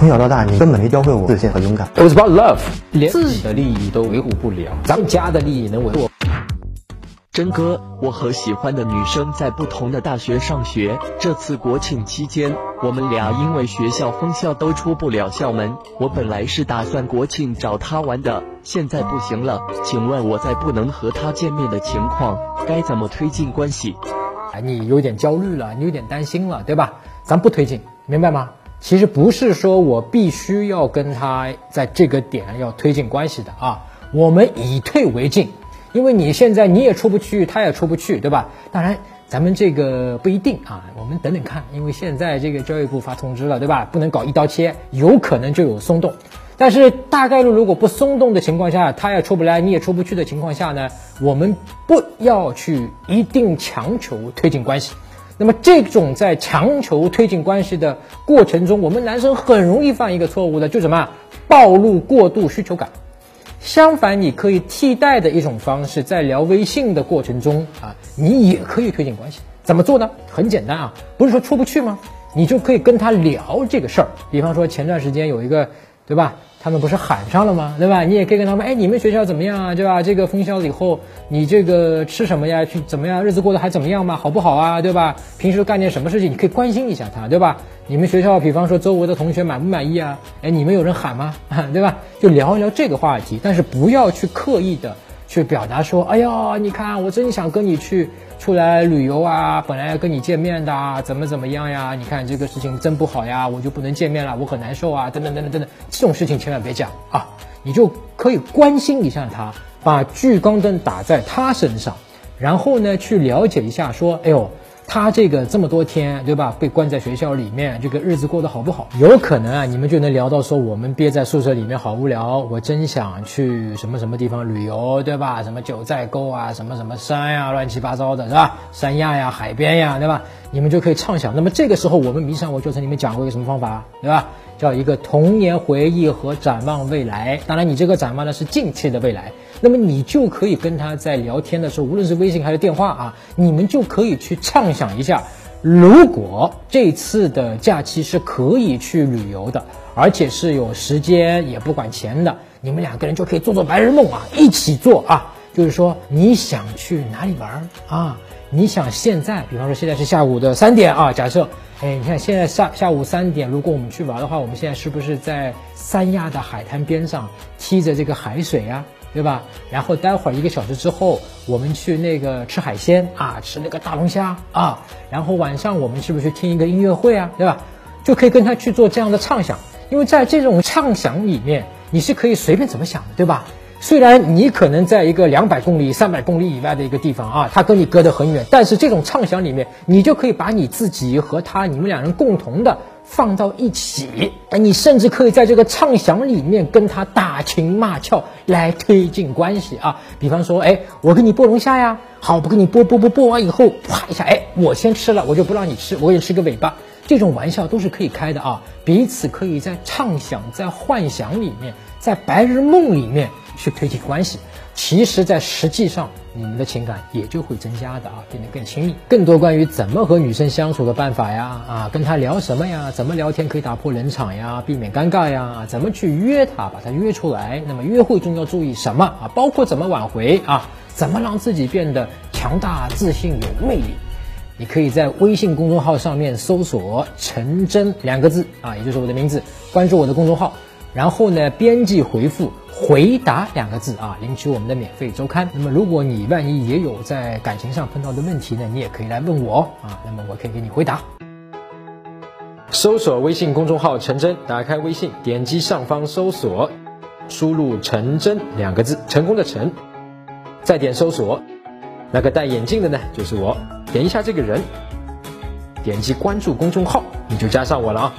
从小到大，你根本没教会我自信和勇敢。It was about love，连自己的利益都维护不了，咱们家的利益能维护？真哥，我和喜欢的女生在不同的大学上学。这次国庆期间，我们俩因为学校封校都出不了校门。我本来是打算国庆找她玩的，现在不行了。请问我在不能和她见面的情况，该怎么推进关系？哎，你有点焦虑了，你有点担心了，对吧？咱不推进，明白吗？其实不是说我必须要跟他在这个点要推进关系的啊，我们以退为进，因为你现在你也出不去，他也出不去，对吧？当然，咱们这个不一定啊，我们等等看，因为现在这个教育部发通知了，对吧？不能搞一刀切，有可能就有松动，但是大概率如果不松动的情况下，他也出不来，你也出不去的情况下呢，我们不要去一定强求推进关系。那么这种在强求推进关系的过程中，我们男生很容易犯一个错误的，就什么暴露过度需求感。相反，你可以替代的一种方式，在聊微信的过程中啊，你也可以推进关系。怎么做呢？很简单啊，不是说出不去吗？你就可以跟他聊这个事儿。比方说前段时间有一个，对吧？他们不是喊上了吗？对吧？你也可以跟他们，哎，你们学校怎么样啊？对吧？这个封校了以后，你这个吃什么呀？去怎么样？日子过得还怎么样嘛？好不好啊？对吧？平时干点什么事情？你可以关心一下他，对吧？你们学校，比方说周围的同学满不满意啊？哎，你们有人喊吗？对吧？就聊一聊这个话题，但是不要去刻意的去表达说，哎呀，你看我真想跟你去。出来旅游啊，本来要跟你见面的，怎么怎么样呀？你看这个事情真不好呀，我就不能见面了，我很难受啊，等等等等等等，这种事情千万别讲啊！你就可以关心一下他，把聚光灯打在他身上，然后呢，去了解一下，说，哎呦。他这个这么多天，对吧？被关在学校里面，这个日子过得好不好？有可能啊，你们就能聊到说，我们憋在宿舍里面好无聊，我真想去什么什么地方旅游，对吧？什么九寨沟啊，什么什么山呀，乱七八糟的，是吧？三亚呀，海边呀，对吧？你们就可以畅想。那么这个时候，我们迷上我就曾你们讲过一个什么方法，对吧？叫一个童年回忆和展望未来。当然，你这个展望呢是近期的未来。那么你就可以跟他在聊天的时候，无论是微信还是电话啊，你们就可以去畅想一下，如果这次的假期是可以去旅游的，而且是有时间也不管钱的，你们两个人就可以做做白日梦啊，一起做啊。就是说你想去哪里玩啊？你想现在，比方说现在是下午的三点啊，假设。哎，你看现在下下午三点，如果我们去玩的话，我们现在是不是在三亚的海滩边上踢着这个海水呀，对吧？然后待会儿一个小时之后，我们去那个吃海鲜啊，吃那个大龙虾啊，然后晚上我们是不是去听一个音乐会啊，对吧？就可以跟他去做这样的畅想，因为在这种畅想里面，你是可以随便怎么想的，对吧？虽然你可能在一个两百公里、三百公里以外的一个地方啊，他跟你隔得很远，但是这种畅想里面，你就可以把你自己和他，你们两人共同的放到一起，哎，你甚至可以在这个畅想里面跟他打情骂俏来推进关系啊。比方说，哎，我给你剥龙虾呀，好，我给你剥剥剥剥完以后，啪一下，哎，我先吃了，我就不让你吃，我给你吃个尾巴。这种玩笑都是可以开的啊，彼此可以在畅想、在幻想里面，在白日梦里面。去推进关系，其实，在实际上，你们的情感也就会增加的啊，变得更亲密。更多关于怎么和女生相处的办法呀，啊，跟她聊什么呀，怎么聊天可以打破冷场呀，避免尴尬呀，怎么去约她，把她约出来。那么，约会中要注意什么啊？包括怎么挽回啊，怎么让自己变得强大、自信、有魅力。你可以在微信公众号上面搜索“陈真”两个字啊，也就是我的名字，关注我的公众号。然后呢，编辑回复“回答”两个字啊，领取我们的免费周刊。那么，如果你万一也有在感情上碰到的问题呢，你也可以来问我啊，那么我可以给你回答。搜索微信公众号“陈真”，打开微信，点击上方搜索，输入“陈真”两个字，成功的“陈”，再点搜索，那个戴眼镜的呢，就是我，点一下这个人，点击关注公众号，你就加上我了啊。